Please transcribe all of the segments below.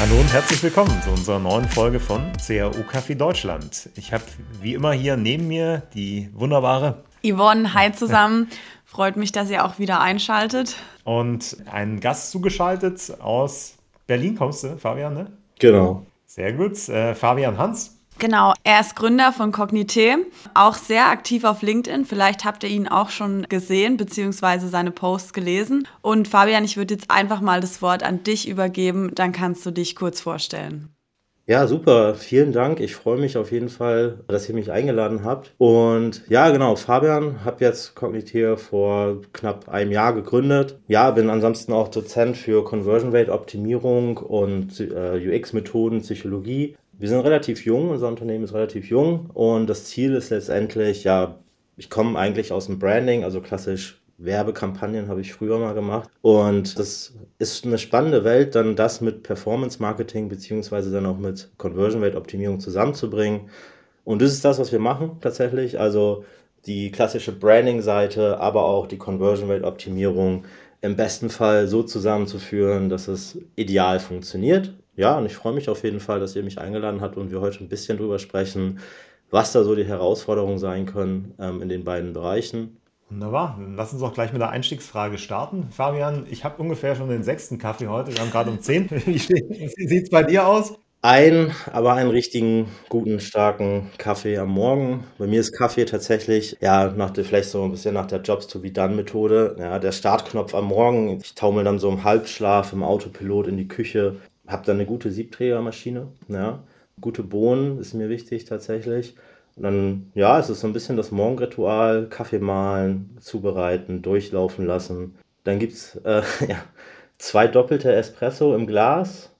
Hallo und herzlich willkommen zu unserer neuen Folge von CAU Café Deutschland. Ich habe wie immer hier neben mir die wunderbare Yvonne, hi zusammen. Freut mich, dass ihr auch wieder einschaltet. Und einen Gast zugeschaltet aus Berlin kommst du, Fabian, ne? Genau. Sehr gut. Äh, Fabian Hans. Genau, er ist Gründer von Cognite, auch sehr aktiv auf LinkedIn. Vielleicht habt ihr ihn auch schon gesehen beziehungsweise seine Posts gelesen. Und Fabian, ich würde jetzt einfach mal das Wort an dich übergeben, dann kannst du dich kurz vorstellen. Ja, super. Vielen Dank. Ich freue mich auf jeden Fall, dass ihr mich eingeladen habt. Und ja, genau, Fabian, habe jetzt Cognitier vor knapp einem Jahr gegründet. Ja, bin ansonsten auch Dozent für Conversion Rate Optimierung und äh, UX-Methoden, Psychologie. Wir sind relativ jung, unser Unternehmen ist relativ jung und das Ziel ist letztendlich, ja, ich komme eigentlich aus dem Branding, also klassisch Werbekampagnen habe ich früher mal gemacht. Und das ist eine spannende Welt, dann das mit Performance Marketing beziehungsweise dann auch mit Conversion Rate Optimierung zusammenzubringen. Und das ist das, was wir machen tatsächlich. Also die klassische Branding-Seite, aber auch die Conversion Rate Optimierung im besten Fall so zusammenzuführen, dass es ideal funktioniert ja, und ich freue mich auf jeden Fall, dass ihr mich eingeladen habt und wir heute ein bisschen drüber sprechen, was da so die Herausforderungen sein können ähm, in den beiden Bereichen. Wunderbar, dann lass uns auch gleich mit der Einstiegsfrage starten. Fabian, ich habe ungefähr schon den sechsten Kaffee heute, wir haben gerade um zehn. Wie sieht es bei dir aus? Ein, aber einen richtigen, guten, starken Kaffee am Morgen. Bei mir ist Kaffee tatsächlich, ja, nach der, vielleicht so ein bisschen nach der Jobs-to-be-done-Methode. Ja, der Startknopf am Morgen. Ich taumel dann so im Halbschlaf, im Autopilot in die Küche, habe dann eine gute Siebträgermaschine, ja. Gute Bohnen ist mir wichtig tatsächlich. Und dann, ja, es ist so ein bisschen das Morgenritual, Kaffee mahlen, zubereiten, durchlaufen lassen. Dann gibt es äh, ja, zwei doppelte Espresso im Glas,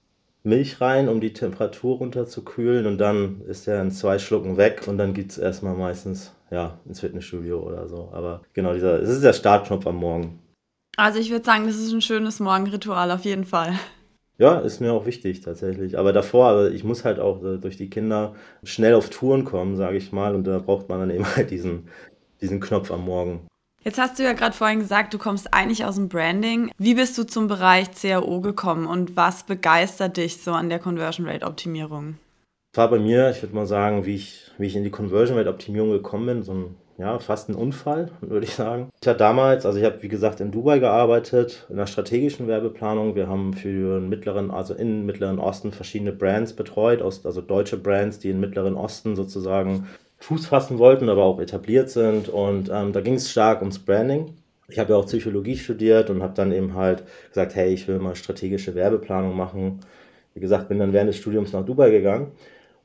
Milch rein, um die Temperatur runterzukühlen und dann ist er in zwei Schlucken weg und dann gibt es erstmal meistens ja, ins Fitnessstudio oder so. Aber genau, dieser, es ist der Startknopf am Morgen. Also ich würde sagen, das ist ein schönes Morgenritual auf jeden Fall. Ja, ist mir auch wichtig tatsächlich. Aber davor, also ich muss halt auch äh, durch die Kinder schnell auf Touren kommen, sage ich mal. Und da braucht man dann eben halt diesen, diesen Knopf am Morgen. Jetzt hast du ja gerade vorhin gesagt, du kommst eigentlich aus dem Branding. Wie bist du zum Bereich CAO gekommen und was begeistert dich so an der Conversion Rate Optimierung? War bei mir, ich würde mal sagen, wie ich, wie ich in die Conversion Rate Optimierung gekommen bin, so ein ja, fast ein Unfall, würde ich sagen. Ich hatte damals, also ich habe wie gesagt in Dubai gearbeitet, in der strategischen Werbeplanung. Wir haben für den mittleren, also in Mittleren Osten verschiedene Brands betreut, also deutsche Brands, die im Mittleren Osten sozusagen Fuß fassen wollten, aber auch etabliert sind. Und ähm, da ging es stark ums Branding. Ich habe ja auch Psychologie studiert und habe dann eben halt gesagt, hey, ich will mal strategische Werbeplanung machen. Wie gesagt, bin dann während des Studiums nach Dubai gegangen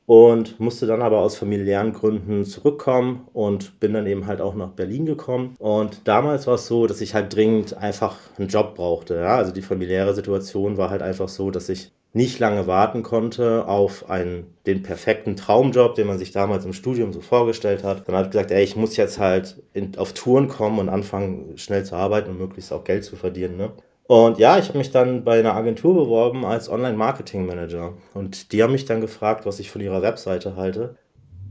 und musste dann aber aus familiären Gründen zurückkommen und bin dann eben halt auch nach Berlin gekommen. Und damals war es so, dass ich halt dringend einfach einen Job brauchte. Ja? Also die familiäre Situation war halt einfach so, dass ich nicht lange warten konnte auf einen, den perfekten Traumjob, den man sich damals im Studium so vorgestellt hat. Dann habe ich gesagt, ey, ich muss jetzt halt in, auf Touren kommen und anfangen, schnell zu arbeiten und möglichst auch Geld zu verdienen. Ne? Und ja, ich habe mich dann bei einer Agentur beworben als Online-Marketing-Manager. Und die haben mich dann gefragt, was ich von ihrer Webseite halte.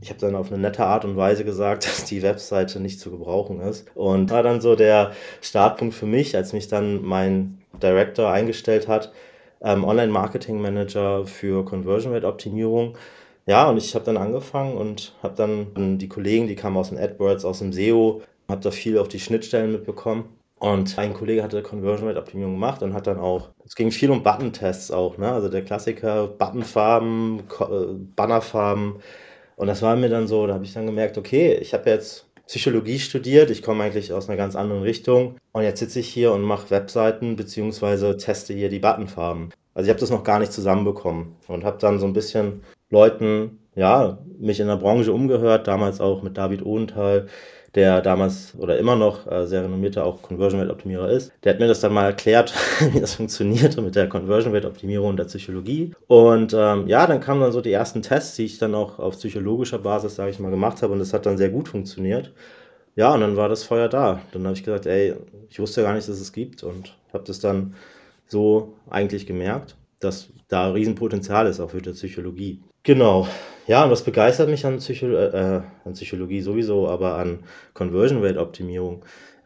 Ich habe dann auf eine nette Art und Weise gesagt, dass die Webseite nicht zu gebrauchen ist. Und war dann so der Startpunkt für mich, als mich dann mein Director eingestellt hat, ähm, Online-Marketing-Manager für Conversion Rate Optimierung. Ja, und ich habe dann angefangen und habe dann die Kollegen, die kamen aus dem AdWords, aus dem SEO, habe da viel auf die Schnittstellen mitbekommen und ein Kollege hatte Conversion Rate Optimierung gemacht und hat dann auch, es ging viel um Button-Tests auch, ne? Also der Klassiker, Buttonfarben, äh, Bannerfarben. Und das war mir dann so, da habe ich dann gemerkt, okay, ich habe jetzt Psychologie studiert, ich komme eigentlich aus einer ganz anderen Richtung. Und jetzt sitze ich hier und mache Webseiten beziehungsweise teste hier die Buttonfarben. Also ich habe das noch gar nicht zusammenbekommen und habe dann so ein bisschen Leuten, ja, mich in der Branche umgehört, damals auch mit David Ohenthal, der damals oder immer noch äh, sehr renommierter auch Conversion Rate Optimierer ist. Der hat mir das dann mal erklärt, wie das funktionierte mit der Conversion Rate Optimierung und der Psychologie. Und ähm, ja, dann kamen dann so die ersten Tests, die ich dann auch auf psychologischer Basis, sage ich mal, gemacht habe und das hat dann sehr gut funktioniert. Ja, und dann war das Feuer da. Dann habe ich gesagt, ey, ich wusste gar nicht, dass es gibt und habe das dann so eigentlich gemerkt, dass da Riesenpotenzial ist auch für die Psychologie. Genau. Ja, und was begeistert mich an, Psycho äh, an Psychologie sowieso, aber an Conversion Rate Optimierung,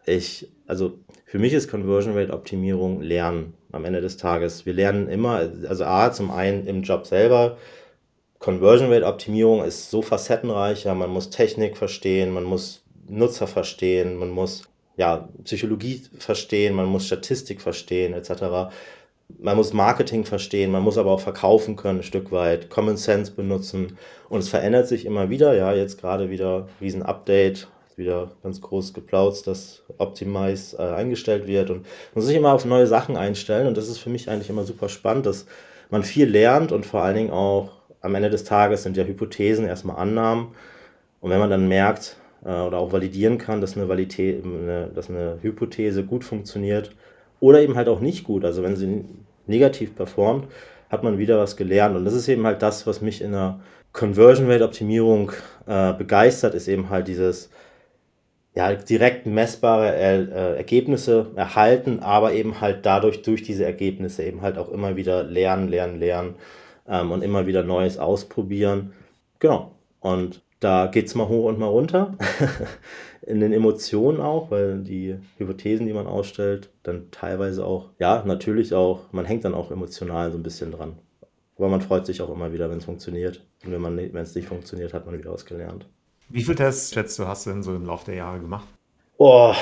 Ich, also für mich ist Conversion Rate Optimierung Lernen am Ende des Tages. Wir lernen immer, also A, zum einen im Job selber. Conversion Rate Optimierung ist so facettenreicher. Man muss Technik verstehen, man muss Nutzer verstehen, man muss ja, Psychologie verstehen, man muss Statistik verstehen, etc. Man muss Marketing verstehen, man muss aber auch verkaufen können, ein Stück weit, Common Sense benutzen. Und es verändert sich immer wieder. Ja, jetzt gerade wieder riesen Update, wieder ganz groß geplautzt, dass Optimize äh, eingestellt wird und man muss sich immer auf neue Sachen einstellen und das ist für mich eigentlich immer super spannend, dass man viel lernt und vor allen Dingen auch am Ende des Tages sind ja Hypothesen erstmal Annahmen und wenn man dann merkt äh, oder auch validieren kann, dass eine, Validität, eine, dass eine Hypothese gut funktioniert oder eben halt auch nicht gut, also wenn sie negativ performt, hat man wieder was gelernt und das ist eben halt das, was mich in der Conversion Rate Optimierung äh, begeistert, ist eben halt dieses ja, direkt messbare äh, Ergebnisse erhalten, aber eben halt dadurch durch diese Ergebnisse eben halt auch immer wieder lernen, lernen, lernen ähm, und immer wieder Neues ausprobieren. Genau. Und da geht es mal hoch und mal runter. In den Emotionen auch, weil die Hypothesen, die man ausstellt, dann teilweise auch, ja, natürlich auch, man hängt dann auch emotional so ein bisschen dran. Aber man freut sich auch immer wieder, wenn es funktioniert. Und wenn es nicht funktioniert, hat man wieder was gelernt. Wie viele Tests, schätzt du, hast du denn so im Laufe der Jahre gemacht? Boah,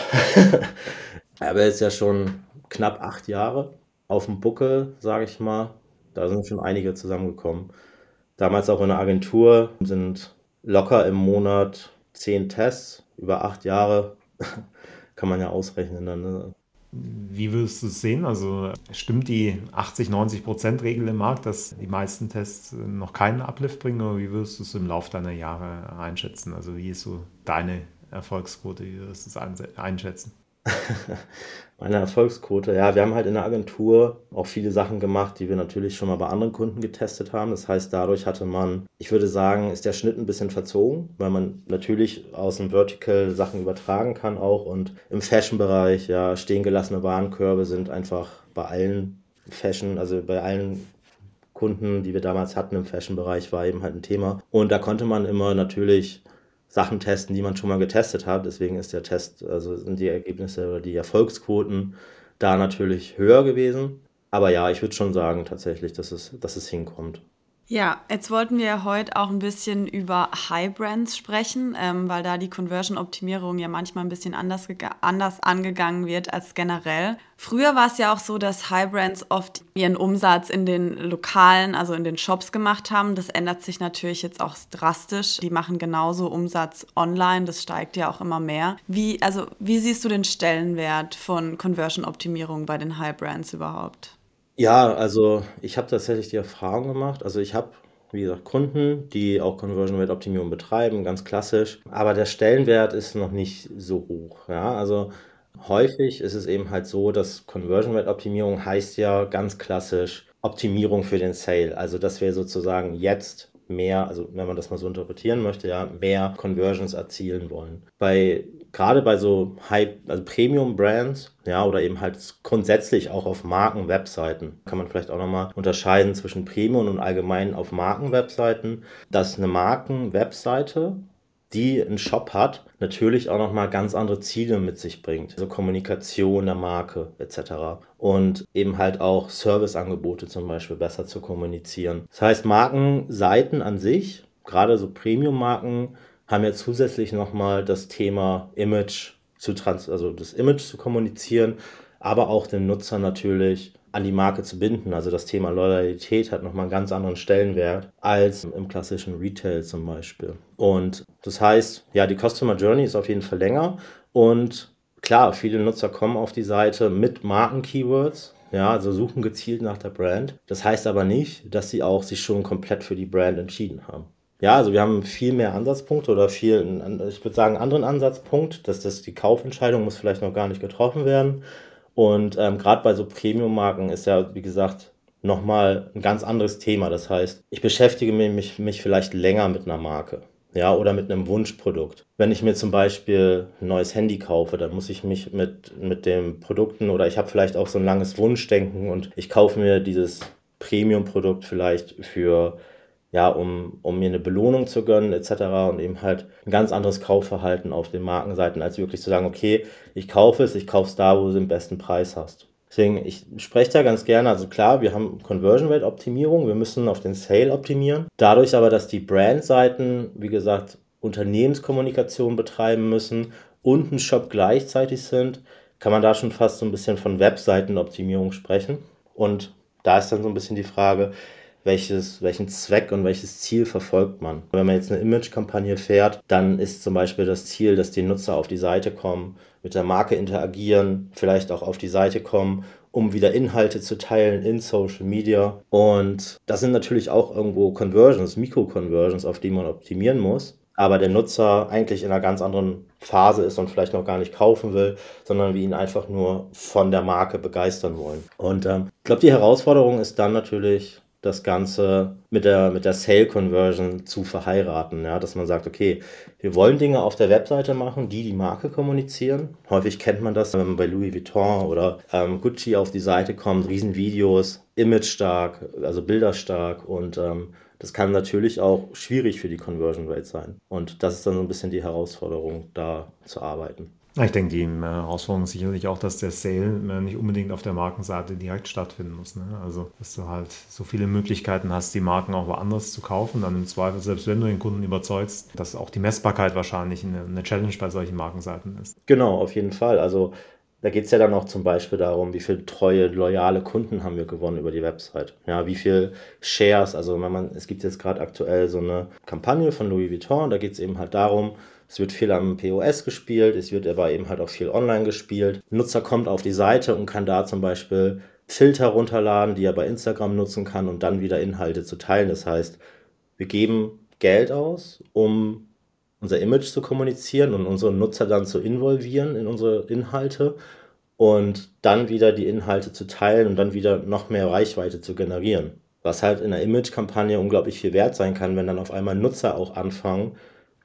aber jetzt ja schon knapp acht Jahre auf dem Buckel, sage ich mal. Da sind schon einige zusammengekommen. Damals auch in der Agentur sind locker im Monat zehn Tests über acht Jahre. Kann man ja ausrechnen dann. Ne? Wie würdest du es sehen? Also stimmt die 80-90%-Regel im Markt, dass die meisten Tests noch keinen Uplift bringen oder wie würdest du es im Laufe deiner Jahre einschätzen? Also wie ist so deine Erfolgsquote, wie würdest du es einschätzen? Meine Erfolgsquote, ja, wir haben halt in der Agentur auch viele Sachen gemacht, die wir natürlich schon mal bei anderen Kunden getestet haben. Das heißt, dadurch hatte man, ich würde sagen, ist der Schnitt ein bisschen verzogen, weil man natürlich aus dem Vertical Sachen übertragen kann auch und im Fashion-Bereich, ja, stehen gelassene Warenkörbe sind einfach bei allen Fashion, also bei allen Kunden, die wir damals hatten im Fashion-Bereich, war eben halt ein Thema. Und da konnte man immer natürlich Sachen testen, die man schon mal getestet hat. Deswegen ist der Test, also sind die Ergebnisse oder die Erfolgsquoten da natürlich höher gewesen. Aber ja, ich würde schon sagen tatsächlich, dass es, dass es hinkommt. Ja, jetzt wollten wir heute auch ein bisschen über High Brands sprechen, ähm, weil da die Conversion-Optimierung ja manchmal ein bisschen anders, anders angegangen wird als generell. Früher war es ja auch so, dass High Brands oft ihren Umsatz in den Lokalen, also in den Shops gemacht haben. Das ändert sich natürlich jetzt auch drastisch. Die machen genauso Umsatz online, das steigt ja auch immer mehr. Wie, also, wie siehst du den Stellenwert von Conversion-Optimierung bei den High Brands überhaupt? Ja, also ich habe tatsächlich die Erfahrung gemacht. Also ich habe, wie gesagt, Kunden, die auch Conversion Rate Optimierung betreiben, ganz klassisch. Aber der Stellenwert ist noch nicht so hoch. Ja, also häufig ist es eben halt so, dass Conversion Rate Optimierung heißt ja ganz klassisch Optimierung für den Sale. Also dass wir sozusagen jetzt mehr, also wenn man das mal so interpretieren möchte, ja, mehr Conversions erzielen wollen. Bei gerade bei so High, also Premium Brands, ja, oder eben halt grundsätzlich auch auf Markenwebseiten, kann man vielleicht auch nochmal unterscheiden zwischen Premium und allgemein auf Markenwebseiten, dass eine Markenwebseite die einen Shop hat, natürlich auch nochmal ganz andere Ziele mit sich bringt. Also Kommunikation der Marke etc. Und eben halt auch Serviceangebote zum Beispiel besser zu kommunizieren. Das heißt, Markenseiten an sich, gerade so Premium-Marken, haben ja zusätzlich nochmal das Thema Image zu trans also das Image zu kommunizieren, aber auch den Nutzer natürlich an die Marke zu binden. Also das Thema Loyalität hat nochmal einen ganz anderen Stellenwert als im klassischen Retail zum Beispiel. Und das heißt, ja, die Customer Journey ist auf jeden Fall länger und klar, viele Nutzer kommen auf die Seite mit Marken-Keywords, ja, also suchen gezielt nach der Brand. Das heißt aber nicht, dass sie auch sich schon komplett für die Brand entschieden haben. Ja, also wir haben viel mehr Ansatzpunkte oder viel, ich würde sagen, einen anderen Ansatzpunkt, dass das die Kaufentscheidung muss vielleicht noch gar nicht getroffen werden. Und ähm, gerade bei so Premium-Marken ist ja, wie gesagt, nochmal ein ganz anderes Thema. Das heißt, ich beschäftige mich, mich vielleicht länger mit einer Marke. Ja, oder mit einem Wunschprodukt. Wenn ich mir zum Beispiel ein neues Handy kaufe, dann muss ich mich mit, mit den Produkten oder ich habe vielleicht auch so ein langes Wunschdenken und ich kaufe mir dieses Premium-Produkt vielleicht für ja, um, um mir eine Belohnung zu gönnen, etc. und eben halt ein ganz anderes Kaufverhalten auf den Markenseiten, als wirklich zu sagen, okay, ich kaufe es, ich kaufe es da, wo du den besten Preis hast. Deswegen, ich spreche da ganz gerne, also klar, wir haben Conversion Rate Optimierung, wir müssen auf den Sale optimieren. Dadurch aber, dass die Brandseiten, wie gesagt, Unternehmenskommunikation betreiben müssen und ein Shop gleichzeitig sind, kann man da schon fast so ein bisschen von Webseitenoptimierung sprechen. Und da ist dann so ein bisschen die Frage, welches, welchen Zweck und welches Ziel verfolgt man. Wenn man jetzt eine Image-Kampagne fährt, dann ist zum Beispiel das Ziel, dass die Nutzer auf die Seite kommen, mit der Marke interagieren, vielleicht auch auf die Seite kommen, um wieder Inhalte zu teilen in Social Media. Und das sind natürlich auch irgendwo Conversions, Mikro-Conversions, auf die man optimieren muss aber der Nutzer eigentlich in einer ganz anderen Phase ist und vielleicht noch gar nicht kaufen will, sondern wir ihn einfach nur von der Marke begeistern wollen. Und ähm, ich glaube, die Herausforderung ist dann natürlich, das Ganze mit der, mit der Sale Conversion zu verheiraten. Ja? Dass man sagt, okay, wir wollen Dinge auf der Webseite machen, die die Marke kommunizieren. Häufig kennt man das, wenn man bei Louis Vuitton oder ähm, Gucci auf die Seite kommt, Riesenvideos, image stark, also bilderstark und ähm, das kann natürlich auch schwierig für die Conversion Rate sein. Und das ist dann so ein bisschen die Herausforderung, da zu arbeiten. Ich denke, die äh, Herausforderung ist sicherlich auch, dass der Sale äh, nicht unbedingt auf der Markenseite direkt stattfinden muss. Ne? Also, dass du halt so viele Möglichkeiten hast, die Marken auch woanders zu kaufen. Dann im Zweifel, selbst wenn du den Kunden überzeugst, dass auch die Messbarkeit wahrscheinlich eine, eine Challenge bei solchen Markenseiten ist. Genau, auf jeden Fall. Also, da geht es ja dann auch zum Beispiel darum, wie viele treue, loyale Kunden haben wir gewonnen über die Website. Ja, wie viel Shares, also wenn man, es gibt jetzt gerade aktuell so eine Kampagne von Louis Vuitton, da geht es eben halt darum, es wird viel am POS gespielt, es wird aber eben halt auch viel online gespielt. Ein Nutzer kommt auf die Seite und kann da zum Beispiel Filter runterladen, die er bei Instagram nutzen kann und dann wieder Inhalte zu teilen. Das heißt, wir geben Geld aus, um unser Image zu kommunizieren und unsere Nutzer dann zu involvieren in unsere Inhalte und dann wieder die Inhalte zu teilen und dann wieder noch mehr Reichweite zu generieren. Was halt in einer Image-Kampagne unglaublich viel wert sein kann, wenn dann auf einmal Nutzer auch anfangen,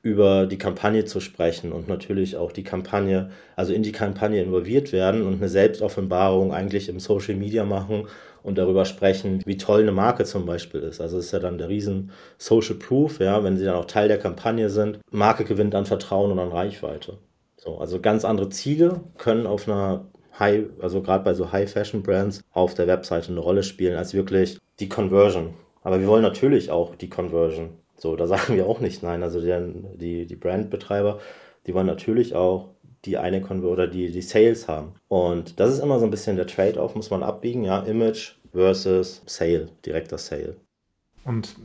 über die Kampagne zu sprechen und natürlich auch die Kampagne, also in die Kampagne involviert werden und eine Selbstoffenbarung eigentlich im Social Media machen und darüber sprechen, wie toll eine Marke zum Beispiel ist. Also ist ja dann der riesen Social Proof, ja, wenn sie dann auch Teil der Kampagne sind. Marke gewinnt an Vertrauen und an Reichweite. So, also ganz andere Ziele können auf einer High, also gerade bei so High Fashion Brands auf der Webseite eine Rolle spielen als wirklich die Conversion. Aber wir wollen natürlich auch die Conversion. So, da sagen wir auch nicht nein. Also die, die, die Brandbetreiber, die wollen natürlich auch die eine Konver oder die, die Sales haben. Und das ist immer so ein bisschen der Trade-off, muss man abbiegen, ja, Image versus Sale, direkter Sale. Und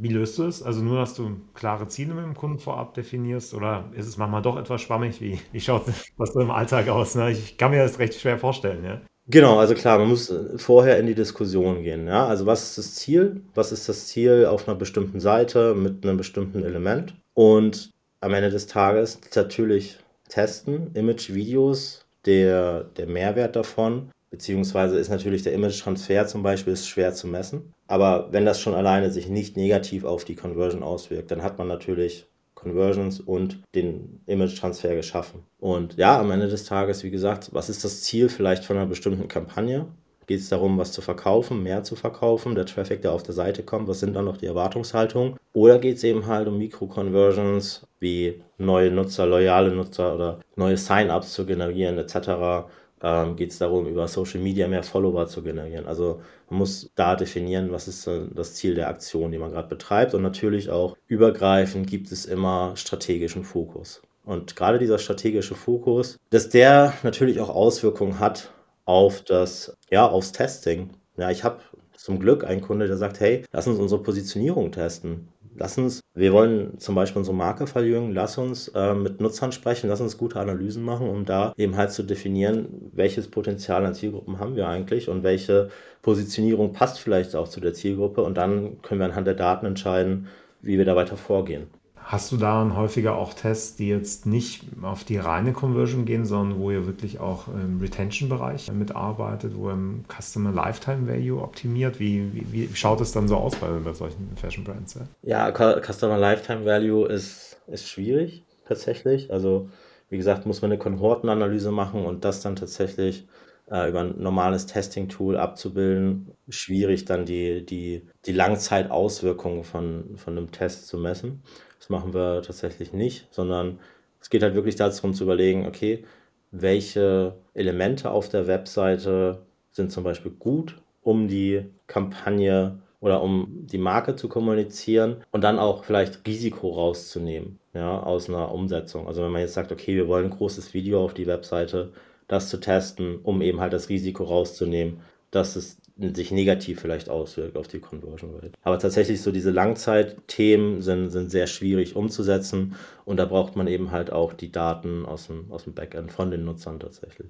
wie löst du es? Also nur, dass du klare Ziele mit dem Kunden vorab definierst oder ist es manchmal doch etwas schwammig? Wie, wie schaut das so im Alltag aus? Ne? Ich kann mir das recht schwer vorstellen, ja. Genau, also klar, man muss äh, vorher in die Diskussion gehen. Ja? Also was ist das Ziel? Was ist das Ziel auf einer bestimmten Seite mit einem bestimmten Element? Und am Ende des Tages natürlich testen, Image-Videos, der, der Mehrwert davon, beziehungsweise ist natürlich der Image-Transfer zum Beispiel ist schwer zu messen. Aber wenn das schon alleine sich nicht negativ auf die Conversion auswirkt, dann hat man natürlich Conversions und den Image-Transfer geschaffen. Und ja, am Ende des Tages, wie gesagt, was ist das Ziel vielleicht von einer bestimmten Kampagne? Geht es darum, was zu verkaufen, mehr zu verkaufen, der Traffic, der auf der Seite kommt, was sind dann noch die Erwartungshaltungen? Oder geht es eben halt um Mikro-Conversions, wie neue Nutzer, loyale Nutzer oder neue Sign-ups zu generieren etc ähm, geht es darum, über Social Media mehr Follower zu generieren. Also man muss da definieren, was ist das Ziel der Aktion, die man gerade betreibt. Und natürlich auch übergreifend gibt es immer strategischen Fokus. Und gerade dieser strategische Fokus, dass der natürlich auch Auswirkungen hat auf das, ja, aufs Testing. Ja, ich habe zum Glück einen Kunde, der sagt, hey, lass uns unsere Positionierung testen lass uns, wir wollen zum Beispiel unsere Marke verjüngen, lass uns äh, mit Nutzern sprechen, lass uns gute Analysen machen, um da eben halt zu definieren, welches Potenzial an Zielgruppen haben wir eigentlich und welche Positionierung passt vielleicht auch zu der Zielgruppe. Und dann können wir anhand der Daten entscheiden, wie wir da weiter vorgehen. Hast du da häufiger auch Tests, die jetzt nicht auf die reine Conversion gehen, sondern wo ihr wirklich auch im Retention-Bereich mitarbeitet, wo ihr im Customer Lifetime Value optimiert? Wie, wie, wie schaut es dann so aus bei, bei solchen Fashion Brands? Ja, ja Customer Lifetime Value ist, ist schwierig tatsächlich. Also wie gesagt, muss man eine Kohortenanalyse machen und das dann tatsächlich äh, über ein normales Testing-Tool abzubilden. Schwierig dann die, die, die Langzeitauswirkungen von, von einem Test zu messen. Das machen wir tatsächlich nicht, sondern es geht halt wirklich darum zu überlegen, okay, welche Elemente auf der Webseite sind zum Beispiel gut, um die Kampagne oder um die Marke zu kommunizieren und dann auch vielleicht Risiko rauszunehmen ja, aus einer Umsetzung. Also wenn man jetzt sagt, okay, wir wollen ein großes Video auf die Webseite, das zu testen, um eben halt das Risiko rauszunehmen, dass es sich negativ vielleicht auswirkt auf die Conversion Rate. Aber tatsächlich so diese Langzeitthemen sind, sind sehr schwierig umzusetzen und da braucht man eben halt auch die Daten aus dem, aus dem Backend von den Nutzern tatsächlich.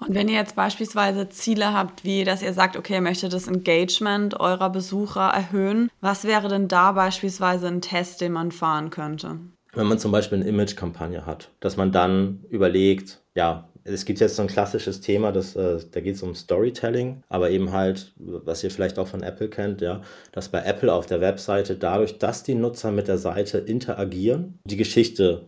Und wenn ihr jetzt beispielsweise Ziele habt, wie dass ihr sagt, okay, ihr möchtet das Engagement eurer Besucher erhöhen, was wäre denn da beispielsweise ein Test, den man fahren könnte? Wenn man zum Beispiel eine Image-Kampagne hat, dass man dann überlegt, ja, es gibt jetzt so ein klassisches Thema, das, äh, da geht es um Storytelling, aber eben halt, was ihr vielleicht auch von Apple kennt, ja, dass bei Apple auf der Webseite dadurch, dass die Nutzer mit der Seite interagieren, die Geschichte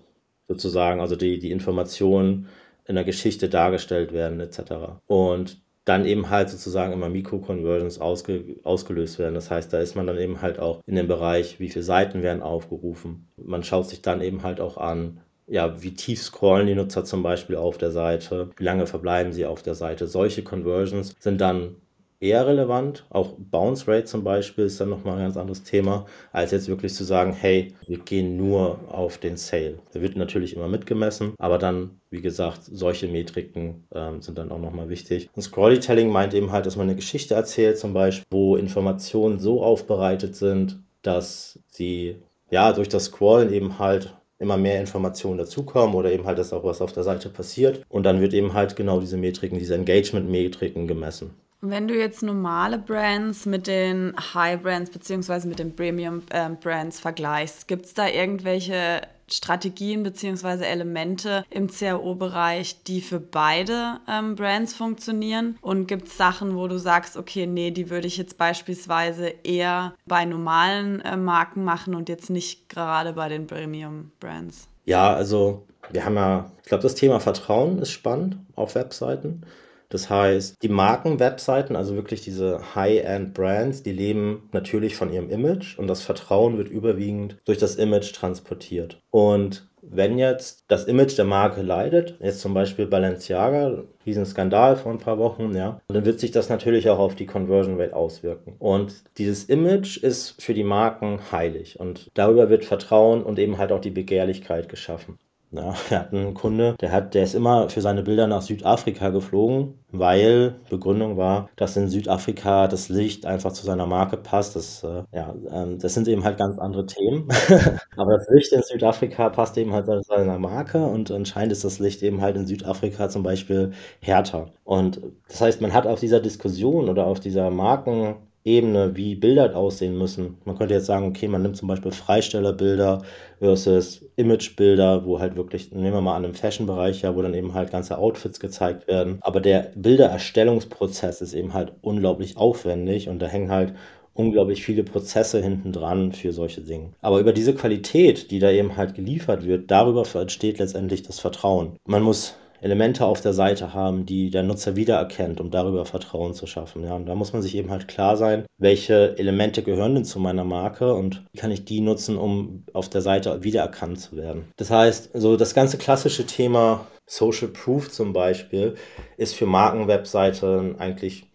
sozusagen, also die, die Informationen in der Geschichte dargestellt werden, etc. Und dann eben halt sozusagen immer Mikro-Conversions ausge, ausgelöst werden. Das heißt, da ist man dann eben halt auch in dem Bereich, wie viele Seiten werden aufgerufen. Man schaut sich dann eben halt auch an, ja, wie tief scrollen die Nutzer zum Beispiel auf der Seite, wie lange verbleiben sie auf der Seite. Solche Conversions sind dann eher relevant. Auch Bounce Rate zum Beispiel ist dann nochmal ein ganz anderes Thema, als jetzt wirklich zu sagen, hey, wir gehen nur auf den Sale. Der wird natürlich immer mitgemessen, aber dann, wie gesagt, solche Metriken ähm, sind dann auch nochmal wichtig. Und Scrollytelling meint eben halt, dass man eine Geschichte erzählt, zum Beispiel, wo Informationen so aufbereitet sind, dass sie ja durch das Scrollen eben halt immer mehr Informationen dazukommen oder eben halt, dass auch was auf der Seite passiert. Und dann wird eben halt genau diese Metriken, diese Engagement-Metriken gemessen. Wenn du jetzt normale Brands mit den High Brands beziehungsweise mit den Premium ähm, Brands vergleichst, gibt es da irgendwelche Strategien beziehungsweise Elemente im CRO-Bereich, die für beide ähm, Brands funktionieren? Und gibt es Sachen, wo du sagst, okay, nee, die würde ich jetzt beispielsweise eher bei normalen äh, Marken machen und jetzt nicht gerade bei den Premium Brands? Ja, also wir haben ja, ich glaube, das Thema Vertrauen ist spannend auf Webseiten. Das heißt, die Marken-Webseiten, also wirklich diese High-End-Brands, die leben natürlich von ihrem Image und das Vertrauen wird überwiegend durch das Image transportiert. Und wenn jetzt das Image der Marke leidet, jetzt zum Beispiel Balenciaga, diesen Skandal vor ein paar Wochen, ja, dann wird sich das natürlich auch auf die Conversion Rate auswirken. Und dieses Image ist für die Marken heilig und darüber wird Vertrauen und eben halt auch die Begehrlichkeit geschaffen. Ja, wir hatten einen Kunde, der, hat, der ist immer für seine Bilder nach Südafrika geflogen, weil Begründung war, dass in Südafrika das Licht einfach zu seiner Marke passt. Das, äh, ja, ähm, das sind eben halt ganz andere Themen. Aber das Licht in Südafrika passt eben halt zu seiner Marke und anscheinend ist das Licht eben halt in Südafrika zum Beispiel härter. Und das heißt, man hat auf dieser Diskussion oder auf dieser Marken Ebene, wie Bilder aussehen müssen. Man könnte jetzt sagen, okay, man nimmt zum Beispiel Freistellerbilder versus Imagebilder, wo halt wirklich, nehmen wir mal an, im Fashion-Bereich, ja, wo dann eben halt ganze Outfits gezeigt werden. Aber der Bildererstellungsprozess ist eben halt unglaublich aufwendig und da hängen halt unglaublich viele Prozesse hinten dran für solche Dinge. Aber über diese Qualität, die da eben halt geliefert wird, darüber entsteht letztendlich das Vertrauen. Man muss Elemente auf der Seite haben, die der Nutzer wiedererkennt, um darüber Vertrauen zu schaffen. Ja, und da muss man sich eben halt klar sein, welche Elemente gehören denn zu meiner Marke und wie kann ich die nutzen, um auf der Seite wiedererkannt zu werden. Das heißt, so das ganze klassische Thema Social Proof zum Beispiel ist für Markenwebseiten eigentlich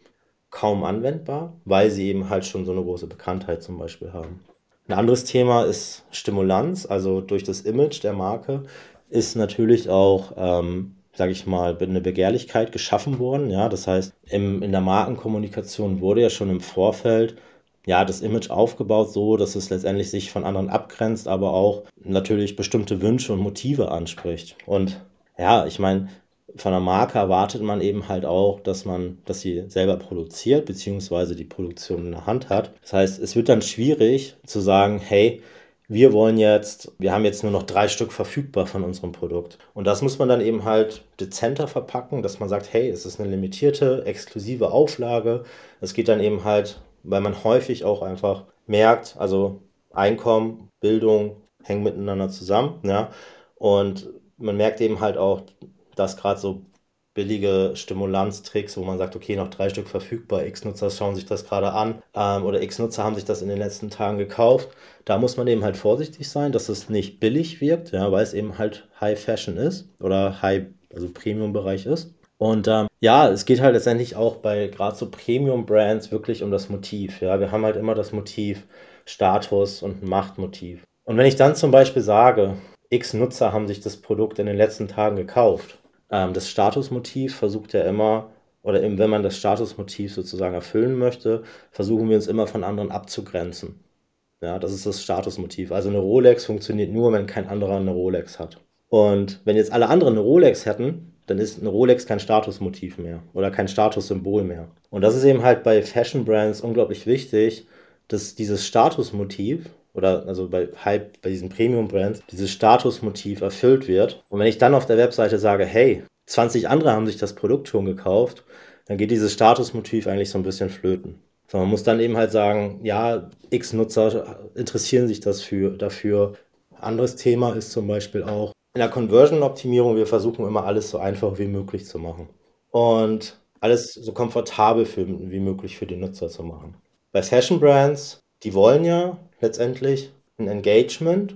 kaum anwendbar, weil sie eben halt schon so eine große Bekanntheit zum Beispiel haben. Ein anderes Thema ist Stimulanz, also durch das Image der Marke ist natürlich auch ähm, sage ich mal, eine Begehrlichkeit geschaffen worden. Ja, das heißt, im, in der Markenkommunikation wurde ja schon im Vorfeld ja, das Image aufgebaut so, dass es letztendlich sich von anderen abgrenzt, aber auch natürlich bestimmte Wünsche und Motive anspricht. Und ja, ich meine, von der Marke erwartet man eben halt auch, dass man, dass sie selber produziert, beziehungsweise die Produktion in der Hand hat. Das heißt, es wird dann schwierig zu sagen, hey, wir wollen jetzt, wir haben jetzt nur noch drei Stück verfügbar von unserem Produkt. Und das muss man dann eben halt dezenter verpacken, dass man sagt, hey, es ist eine limitierte, exklusive Auflage. Es geht dann eben halt, weil man häufig auch einfach merkt, also Einkommen, Bildung hängen miteinander zusammen, ja. Und man merkt eben halt auch, dass gerade so billige Stimulanztricks, wo man sagt, okay, noch drei Stück verfügbar, X-Nutzer schauen sich das gerade an ähm, oder X-Nutzer haben sich das in den letzten Tagen gekauft. Da muss man eben halt vorsichtig sein, dass es nicht billig wirkt, ja, weil es eben halt High Fashion ist oder High, also Premium-Bereich ist. Und ähm, ja, es geht halt letztendlich auch bei gerade so Premium-Brands wirklich um das Motiv. Ja, wir haben halt immer das Motiv Status und Machtmotiv. Und wenn ich dann zum Beispiel sage, X Nutzer haben sich das Produkt in den letzten Tagen gekauft, ähm, das Statusmotiv versucht ja immer, oder eben wenn man das Statusmotiv sozusagen erfüllen möchte, versuchen wir uns immer von anderen abzugrenzen. Ja, das ist das Statusmotiv. Also eine Rolex funktioniert nur, wenn kein anderer eine Rolex hat. Und wenn jetzt alle anderen eine Rolex hätten, dann ist eine Rolex kein Statusmotiv mehr oder kein Statussymbol mehr. Und das ist eben halt bei Fashion Brands unglaublich wichtig, dass dieses Statusmotiv oder also bei Hype, bei diesen Premium-Brands, dieses Statusmotiv erfüllt wird. Und wenn ich dann auf der Webseite sage, hey, 20 andere haben sich das Produkt schon gekauft, dann geht dieses Statusmotiv eigentlich so ein bisschen flöten. So, man muss dann eben halt sagen, ja, x Nutzer interessieren sich das für, dafür. Anderes Thema ist zum Beispiel auch in der Conversion-Optimierung, wir versuchen immer alles so einfach wie möglich zu machen. Und alles so komfortabel für, wie möglich für den Nutzer zu machen. Bei Fashion Brands, die wollen ja letztendlich ein Engagement,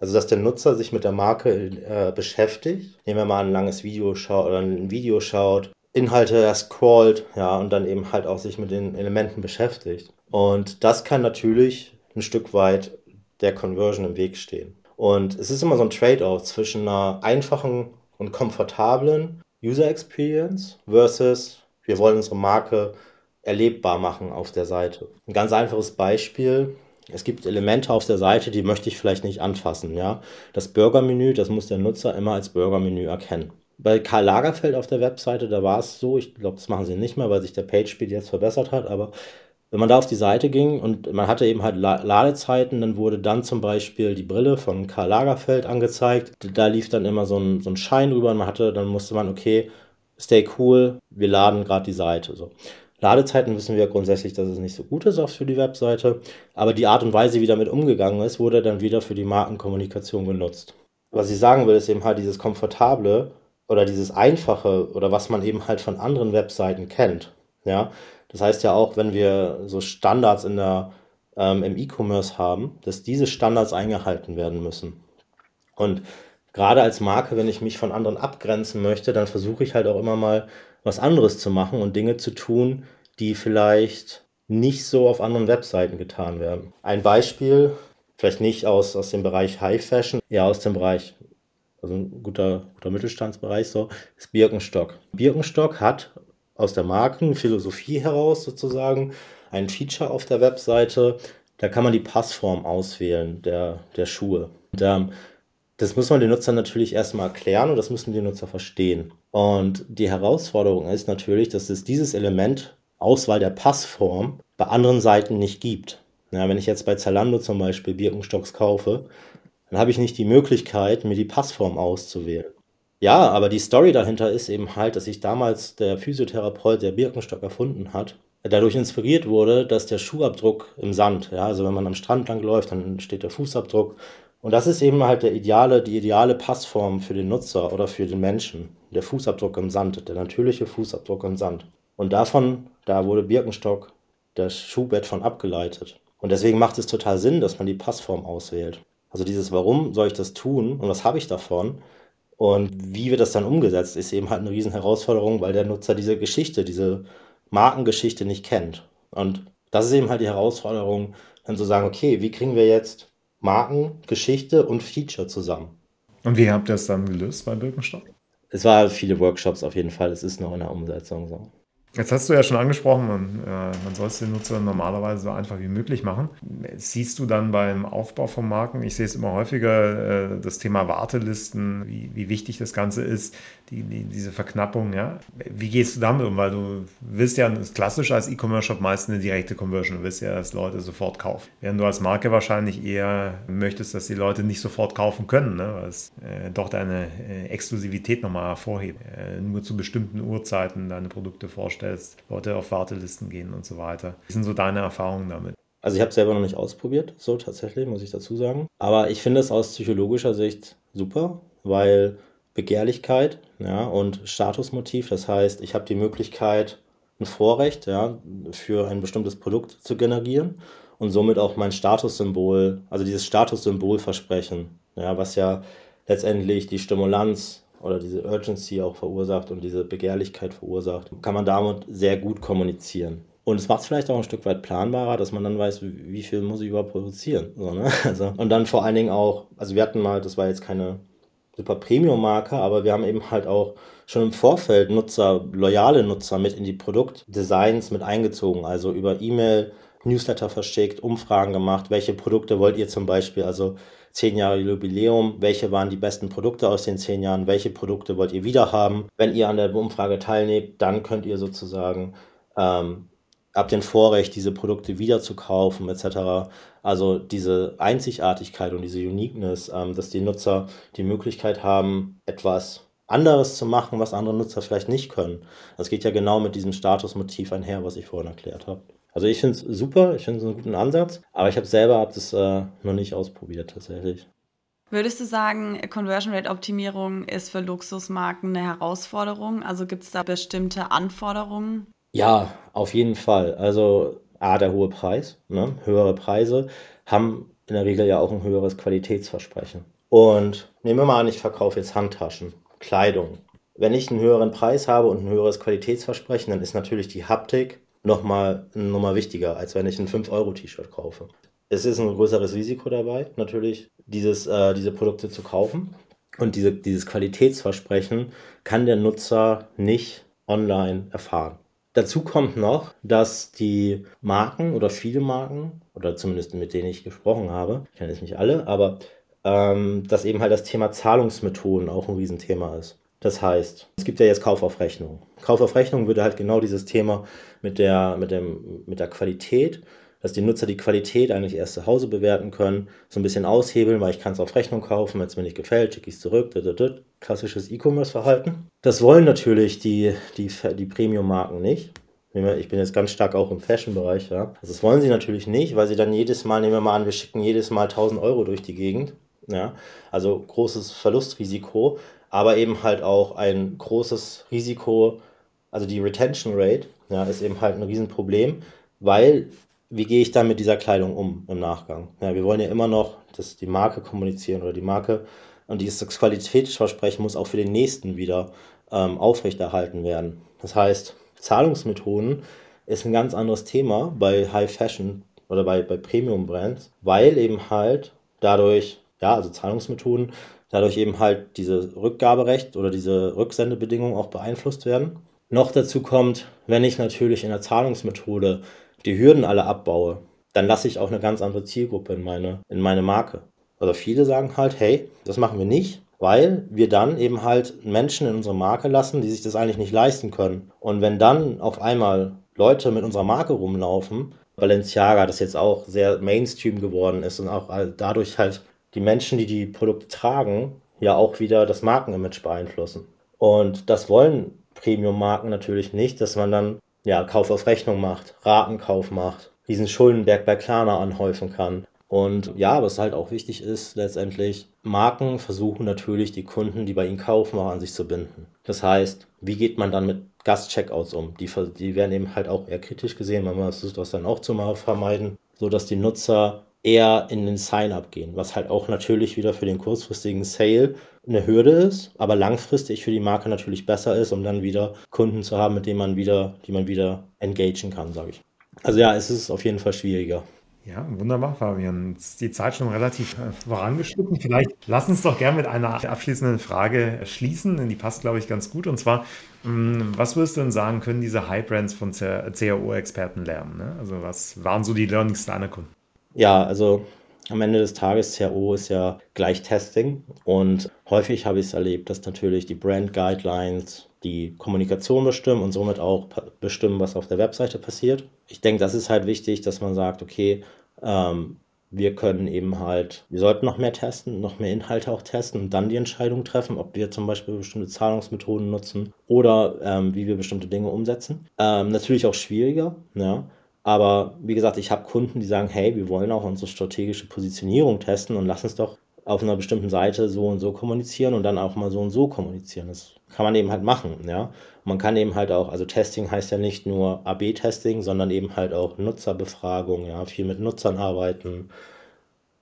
also dass der Nutzer sich mit der Marke äh, beschäftigt. Nehmen wir mal ein langes Video schaut oder ein Video schaut, Inhalte scrollt, ja, und dann eben halt auch sich mit den Elementen beschäftigt. Und das kann natürlich ein Stück weit der Conversion im Weg stehen. Und es ist immer so ein Trade-off zwischen einer einfachen und komfortablen User Experience versus wir wollen unsere Marke erlebbar machen auf der Seite. Ein ganz einfaches Beispiel. Es gibt Elemente auf der Seite, die möchte ich vielleicht nicht anfassen. Ja? Das Burgermenü, das muss der Nutzer immer als Burgermenü erkennen. Bei Karl Lagerfeld auf der Webseite, da war es so, ich glaube, das machen sie nicht mehr, weil sich der Page-Speed jetzt verbessert hat, aber wenn man da auf die Seite ging und man hatte eben halt Ladezeiten, dann wurde dann zum Beispiel die Brille von Karl Lagerfeld angezeigt. Da lief dann immer so ein, so ein Schein drüber und man hatte, dann musste man, okay, stay cool, wir laden gerade die Seite. So. Ladezeiten wissen wir grundsätzlich, dass es nicht so gut ist, auch für die Webseite. Aber die Art und Weise, wie damit umgegangen ist, wurde dann wieder für die Markenkommunikation genutzt. Was ich sagen will, ist eben halt dieses Komfortable oder dieses Einfache oder was man eben halt von anderen Webseiten kennt. Ja, das heißt ja auch, wenn wir so Standards in der, ähm, im E-Commerce haben, dass diese Standards eingehalten werden müssen. Und gerade als Marke, wenn ich mich von anderen abgrenzen möchte, dann versuche ich halt auch immer mal was anderes zu machen und Dinge zu tun, die vielleicht nicht so auf anderen Webseiten getan werden. Ein Beispiel, vielleicht nicht aus, aus dem Bereich High Fashion, eher aus dem Bereich, also ein guter, guter Mittelstandsbereich so, ist Birkenstock. Birkenstock hat aus der Markenphilosophie heraus sozusagen ein Feature auf der Webseite, da kann man die Passform auswählen der, der Schuhe. Und, ähm, das muss man den Nutzern natürlich erstmal erklären und das müssen die Nutzer verstehen. Und die Herausforderung ist natürlich, dass es dieses Element Auswahl der Passform bei anderen Seiten nicht gibt. Ja, wenn ich jetzt bei Zalando zum Beispiel Birkenstocks kaufe, dann habe ich nicht die Möglichkeit, mir die Passform auszuwählen. Ja, aber die Story dahinter ist eben halt, dass sich damals der Physiotherapeut, der Birkenstock erfunden hat, dadurch inspiriert wurde, dass der Schuhabdruck im Sand, ja, also wenn man am Strand lang läuft, dann steht der Fußabdruck und das ist eben halt der ideale, die ideale Passform für den Nutzer oder für den Menschen. Der Fußabdruck im Sand, der natürliche Fußabdruck im Sand. Und davon, da wurde Birkenstock das Schuhbett von abgeleitet. Und deswegen macht es total Sinn, dass man die Passform auswählt. Also dieses Warum soll ich das tun und was habe ich davon? Und wie wird das dann umgesetzt, ist eben halt eine riesen Herausforderung, weil der Nutzer diese Geschichte, diese Markengeschichte nicht kennt. Und das ist eben halt die Herausforderung, dann zu sagen, okay, wie kriegen wir jetzt Marken, Geschichte und Feature zusammen. Und wie habt ihr das dann gelöst bei Birkenstock? Es war viele Workshops auf jeden Fall. Es ist noch in der Umsetzung so. Jetzt hast du ja schon angesprochen, man, äh, man soll es den Nutzern normalerweise so einfach wie möglich machen. Siehst du dann beim Aufbau von Marken, ich sehe es immer häufiger, äh, das Thema Wartelisten, wie, wie wichtig das Ganze ist, die, die, diese Verknappung, ja. Wie gehst du damit um? Weil du willst ja klassisch als E-Commerce-Shop meist eine direkte Conversion, du willst ja, dass Leute sofort kaufen. Während du als Marke wahrscheinlich eher möchtest, dass die Leute nicht sofort kaufen können, ne? weil es äh, doch deine äh, Exklusivität nochmal hervorhebt. Äh, nur zu bestimmten Uhrzeiten deine Produkte vorstellen vorstellst, Leute auf Wartelisten gehen und so weiter. Wie sind so deine Erfahrungen damit? Also ich habe es selber noch nicht ausprobiert, so tatsächlich, muss ich dazu sagen. Aber ich finde es aus psychologischer Sicht super, weil Begehrlichkeit ja, und Statusmotiv. Das heißt, ich habe die Möglichkeit, ein Vorrecht ja, für ein bestimmtes Produkt zu generieren und somit auch mein Statussymbol, also dieses Statussymbolversprechen, ja, was ja letztendlich die Stimulanz oder diese Urgency auch verursacht und diese Begehrlichkeit verursacht, kann man damit sehr gut kommunizieren. Und es macht es vielleicht auch ein Stück weit planbarer, dass man dann weiß, wie viel muss ich überhaupt produzieren. So, ne? also, und dann vor allen Dingen auch, also wir hatten mal, das war jetzt keine super Premium-Marke, aber wir haben eben halt auch schon im Vorfeld Nutzer, loyale Nutzer mit in die Produktdesigns mit eingezogen, also über E-Mail, Newsletter verschickt, Umfragen gemacht, welche Produkte wollt ihr zum Beispiel, also zehn Jahre Jubiläum, welche waren die besten Produkte aus den zehn Jahren, welche Produkte wollt ihr wieder haben. Wenn ihr an der Umfrage teilnehmt, dann könnt ihr sozusagen ähm, ab den Vorrecht, diese Produkte wieder zu kaufen, etc. Also diese Einzigartigkeit und diese Uniqueness, ähm, dass die Nutzer die Möglichkeit haben, etwas anderes zu machen, was andere Nutzer vielleicht nicht können. Das geht ja genau mit diesem Statusmotiv einher, was ich vorhin erklärt habe. Also ich finde es super, ich finde es einen guten Ansatz, aber ich habe selber hab das äh, noch nicht ausprobiert tatsächlich. Würdest du sagen, Conversion Rate Optimierung ist für Luxusmarken eine Herausforderung? Also gibt es da bestimmte Anforderungen? Ja, auf jeden Fall. Also A, der hohe Preis, ne? höhere Preise haben in der Regel ja auch ein höheres Qualitätsversprechen. Und nehmen wir mal an, ich verkaufe jetzt Handtaschen, Kleidung. Wenn ich einen höheren Preis habe und ein höheres Qualitätsversprechen, dann ist natürlich die Haptik nochmal noch mal wichtiger, als wenn ich ein 5-Euro-T-Shirt kaufe. Es ist ein größeres Risiko dabei, natürlich, dieses, äh, diese Produkte zu kaufen. Und diese, dieses Qualitätsversprechen kann der Nutzer nicht online erfahren. Dazu kommt noch, dass die Marken oder viele Marken, oder zumindest mit denen ich gesprochen habe, ich kenne jetzt nicht alle, aber ähm, dass eben halt das Thema Zahlungsmethoden auch ein Riesenthema ist. Das heißt, es gibt ja jetzt Kauf auf Rechnung. Kauf auf Rechnung würde halt genau dieses Thema mit der, mit dem, mit der Qualität, dass die Nutzer die Qualität eigentlich erst zu Hause bewerten können, so ein bisschen aushebeln, weil ich kann es auf Rechnung kaufen, wenn es mir nicht gefällt, schicke ich es zurück. Klassisches E-Commerce-Verhalten. Das wollen natürlich die, die, die Premium-Marken nicht. Ich bin jetzt ganz stark auch im Fashion-Bereich, ja. Also das wollen sie natürlich nicht, weil sie dann jedes Mal, nehmen wir mal an, wir schicken jedes Mal 1000 Euro durch die Gegend. Ja, also großes Verlustrisiko, aber eben halt auch ein großes Risiko, also die Retention Rate, ja, ist eben halt ein Riesenproblem, weil wie gehe ich dann mit dieser Kleidung um im Nachgang? Ja, wir wollen ja immer noch dass die Marke kommunizieren oder die Marke und dieses Qualitätsversprechen muss auch für den nächsten wieder ähm, aufrechterhalten werden. Das heißt, Zahlungsmethoden ist ein ganz anderes Thema bei High Fashion oder bei, bei Premium Brands, weil eben halt dadurch, ja, also Zahlungsmethoden, dadurch eben halt diese Rückgaberecht oder diese Rücksendebedingungen auch beeinflusst werden. Noch dazu kommt, wenn ich natürlich in der Zahlungsmethode die Hürden alle abbaue, dann lasse ich auch eine ganz andere Zielgruppe in meine, in meine Marke. Also viele sagen halt, hey, das machen wir nicht, weil wir dann eben halt Menschen in unsere Marke lassen, die sich das eigentlich nicht leisten können. Und wenn dann auf einmal Leute mit unserer Marke rumlaufen, Balenciaga, das jetzt auch sehr Mainstream geworden ist und auch dadurch halt die Menschen, die die Produkte tragen, ja auch wieder das Markenimage beeinflussen. Und das wollen Premium-Marken natürlich nicht, dass man dann ja Kauf auf Rechnung macht, Ratenkauf macht, diesen Schuldenberg bei Klarna anhäufen kann. Und ja, was halt auch wichtig ist, letztendlich, Marken versuchen natürlich, die Kunden, die bei ihnen kaufen, auch an sich zu binden. Das heißt, wie geht man dann mit Gast-Checkouts um? Die, die werden eben halt auch eher kritisch gesehen, man versucht das dann auch zu vermeiden, sodass die Nutzer eher in den Sign-up gehen, was halt auch natürlich wieder für den kurzfristigen Sale eine Hürde ist, aber langfristig für die Marke natürlich besser ist, um dann wieder Kunden zu haben, mit denen man wieder, die man wieder engagieren kann, sage ich. Also ja, es ist auf jeden Fall schwieriger. Ja, wunderbar, Fabian. Die Zeit schon relativ äh, vorangeschritten. Vielleicht lass uns doch gerne mit einer abschließenden Frage schließen, denn die passt, glaube ich, ganz gut. Und zwar, mm, was würdest du denn sagen, können diese High-Brands von CAO-Experten lernen? Ne? Also was waren so die Learnings deiner Kunden? Ja, also am Ende des Tages, CRO ist ja gleich Testing und häufig habe ich es erlebt, dass natürlich die Brand Guidelines die Kommunikation bestimmen und somit auch bestimmen, was auf der Webseite passiert. Ich denke, das ist halt wichtig, dass man sagt, okay, ähm, wir können eben halt, wir sollten noch mehr testen, noch mehr Inhalte auch testen und dann die Entscheidung treffen, ob wir zum Beispiel bestimmte Zahlungsmethoden nutzen oder ähm, wie wir bestimmte Dinge umsetzen. Ähm, natürlich auch schwieriger, ja. Aber wie gesagt, ich habe Kunden, die sagen, hey, wir wollen auch unsere strategische Positionierung testen und lass uns doch auf einer bestimmten Seite so und so kommunizieren und dann auch mal so und so kommunizieren. Das kann man eben halt machen, ja. Man kann eben halt auch, also Testing heißt ja nicht nur AB-Testing, sondern eben halt auch Nutzerbefragung, ja, viel mit Nutzern arbeiten,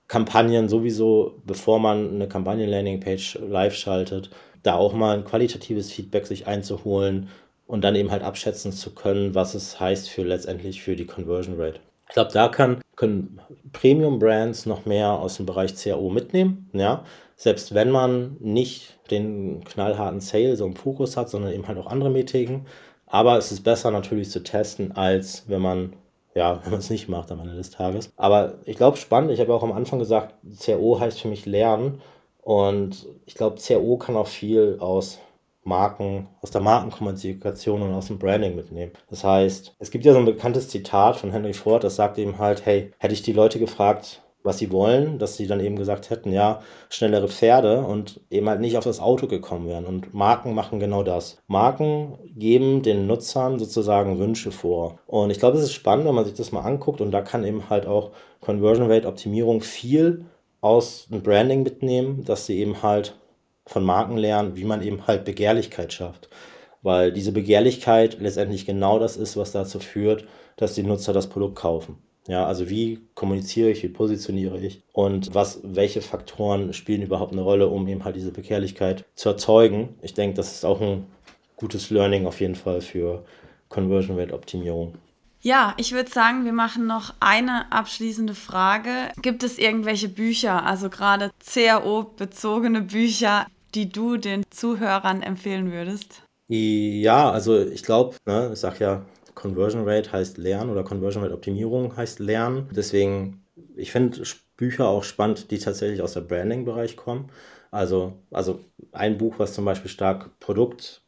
Kampagnen sowieso, bevor man eine Kampagnen-Landing-Page live schaltet, da auch mal ein qualitatives Feedback sich einzuholen und dann eben halt abschätzen zu können, was es heißt für letztendlich für die Conversion Rate. Ich glaube, da kann, können Premium-Brands noch mehr aus dem Bereich CAO mitnehmen. Ja? Selbst wenn man nicht den knallharten Sale so im Fokus hat, sondern eben halt auch andere Metriken. Aber es ist besser natürlich zu testen, als wenn man ja, wenn man es nicht macht am Ende des Tages. Aber ich glaube, spannend, ich habe auch am Anfang gesagt, CAO heißt für mich lernen. Und ich glaube, CAO kann auch viel aus Marken, aus der Markenkommunikation und aus dem Branding mitnehmen. Das heißt, es gibt ja so ein bekanntes Zitat von Henry Ford, das sagt eben halt, hey, hätte ich die Leute gefragt, was sie wollen, dass sie dann eben gesagt hätten, ja, schnellere Pferde und eben halt nicht auf das Auto gekommen wären. Und Marken machen genau das. Marken geben den Nutzern sozusagen Wünsche vor. Und ich glaube, es ist spannend, wenn man sich das mal anguckt und da kann eben halt auch Conversion Rate Optimierung viel aus dem Branding mitnehmen, dass sie eben halt von Marken lernen, wie man eben halt Begehrlichkeit schafft. Weil diese Begehrlichkeit letztendlich genau das ist, was dazu führt, dass die Nutzer das Produkt kaufen. Ja, also wie kommuniziere ich, wie positioniere ich und was, welche Faktoren spielen überhaupt eine Rolle, um eben halt diese Bekehrlichkeit zu erzeugen. Ich denke, das ist auch ein gutes Learning auf jeden Fall für Conversion Rate Optimierung. Ja, ich würde sagen, wir machen noch eine abschließende Frage. Gibt es irgendwelche Bücher, also gerade CAO-bezogene Bücher, die du den Zuhörern empfehlen würdest? Ja, also ich glaube, ne, ich sage ja, Conversion Rate heißt Lernen oder Conversion Rate Optimierung heißt Lernen. Deswegen, ich finde Bücher auch spannend, die tatsächlich aus dem Branding-Bereich kommen. Also, also ein Buch, was zum Beispiel stark Produkt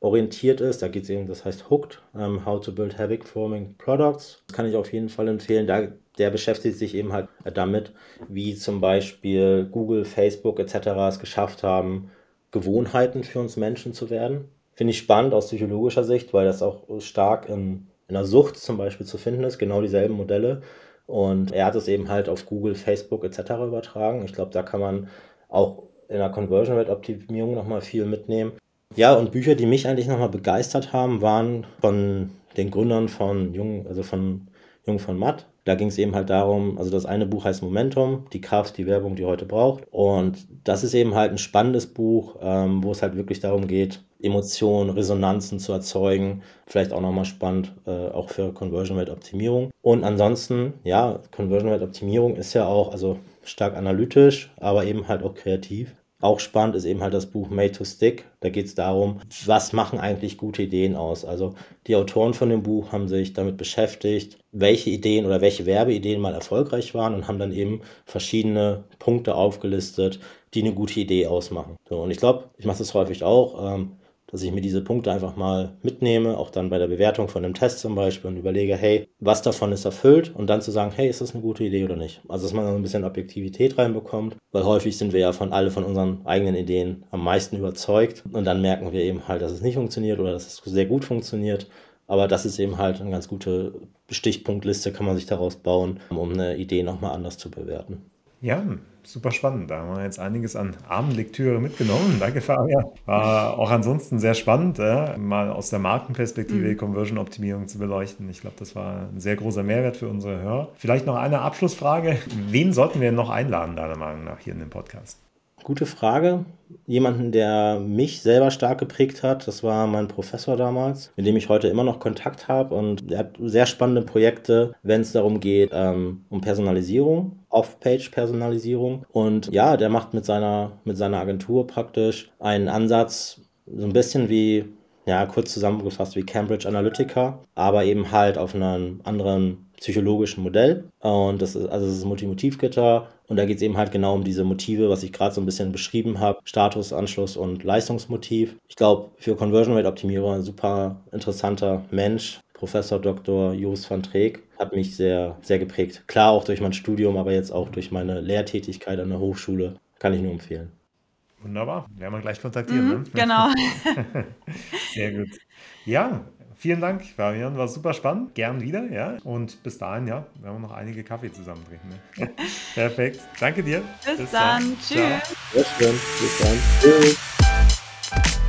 orientiert ist. Da geht es eben, das heißt Hooked, um, ähm, How to Build Havoc Forming Products. Das kann ich auf jeden Fall empfehlen. Da, der beschäftigt sich eben halt damit, wie zum Beispiel Google, Facebook etc. es geschafft haben, Gewohnheiten für uns Menschen zu werden. Finde ich spannend aus psychologischer Sicht, weil das auch stark in, in der Sucht zum Beispiel zu finden ist, genau dieselben Modelle. Und er hat es eben halt auf Google, Facebook etc. übertragen. Ich glaube, da kann man auch in der Conversion Rate Optimierung nochmal viel mitnehmen. Ja, und Bücher, die mich eigentlich nochmal begeistert haben, waren von den Gründern von Jung, also von Jung von Matt. Da ging es eben halt darum, also das eine Buch heißt Momentum, die Kraft, die Werbung, die heute braucht. Und das ist eben halt ein spannendes Buch, ähm, wo es halt wirklich darum geht, Emotionen, Resonanzen zu erzeugen. Vielleicht auch nochmal spannend, äh, auch für Conversion Rate Optimierung. Und ansonsten, ja, Conversion Rate Optimierung ist ja auch, also stark analytisch, aber eben halt auch kreativ. Auch spannend ist eben halt das Buch Made to Stick. Da geht es darum, was machen eigentlich gute Ideen aus. Also die Autoren von dem Buch haben sich damit beschäftigt, welche Ideen oder welche Werbeideen mal erfolgreich waren und haben dann eben verschiedene Punkte aufgelistet, die eine gute Idee ausmachen. So, und ich glaube, ich mache das häufig auch. Ähm, dass ich mir diese Punkte einfach mal mitnehme, auch dann bei der Bewertung von einem Test zum Beispiel und überlege, hey, was davon ist erfüllt und dann zu sagen, hey, ist das eine gute Idee oder nicht? Also, dass man dann ein bisschen Objektivität reinbekommt, weil häufig sind wir ja von alle von unseren eigenen Ideen am meisten überzeugt und dann merken wir eben halt, dass es nicht funktioniert oder dass es sehr gut funktioniert. Aber das ist eben halt eine ganz gute Stichpunktliste, kann man sich daraus bauen, um eine Idee nochmal anders zu bewerten. Ja, super spannend. Da haben wir jetzt einiges an Abendlektüre mitgenommen. Danke, Fabian. War auch ansonsten sehr spannend, äh, mal aus der Markenperspektive mhm. Conversion-Optimierung zu beleuchten. Ich glaube, das war ein sehr großer Mehrwert für unsere Hörer. Vielleicht noch eine Abschlussfrage. Wen sollten wir noch einladen, deiner Meinung nach, hier in dem Podcast? Gute Frage. Jemanden, der mich selber stark geprägt hat, das war mein Professor damals, mit dem ich heute immer noch Kontakt habe. Und er hat sehr spannende Projekte, wenn es darum geht, ähm, um Personalisierung, Off-Page-Personalisierung. Und ja, der macht mit seiner, mit seiner Agentur praktisch einen Ansatz, so ein bisschen wie ja, kurz zusammengefasst wie Cambridge Analytica, aber eben halt auf einem anderen psychologischen Modell. Und das ist, also das ist Multimotivgitter. Und da geht es eben halt genau um diese Motive, was ich gerade so ein bisschen beschrieben habe. Status, Anschluss und Leistungsmotiv. Ich glaube, für Conversion Rate Optimierer ein super interessanter Mensch. Professor Dr. Joris van Treek hat mich sehr, sehr geprägt. Klar auch durch mein Studium, aber jetzt auch durch meine Lehrtätigkeit an der Hochschule. Kann ich nur empfehlen. Wunderbar. Werden wir gleich kontaktieren. Mhm, ne? Genau. Sehr gut. Ja, Vielen Dank, Fabian. War super spannend. Gern wieder, ja. Und bis dahin, ja, werden wir noch einige Kaffee zusammen trinken. Ne? Perfekt. Danke dir. Bis, bis dann. dann. Tschüss. Ciao. Bis dann. Bis dann. Tschüss.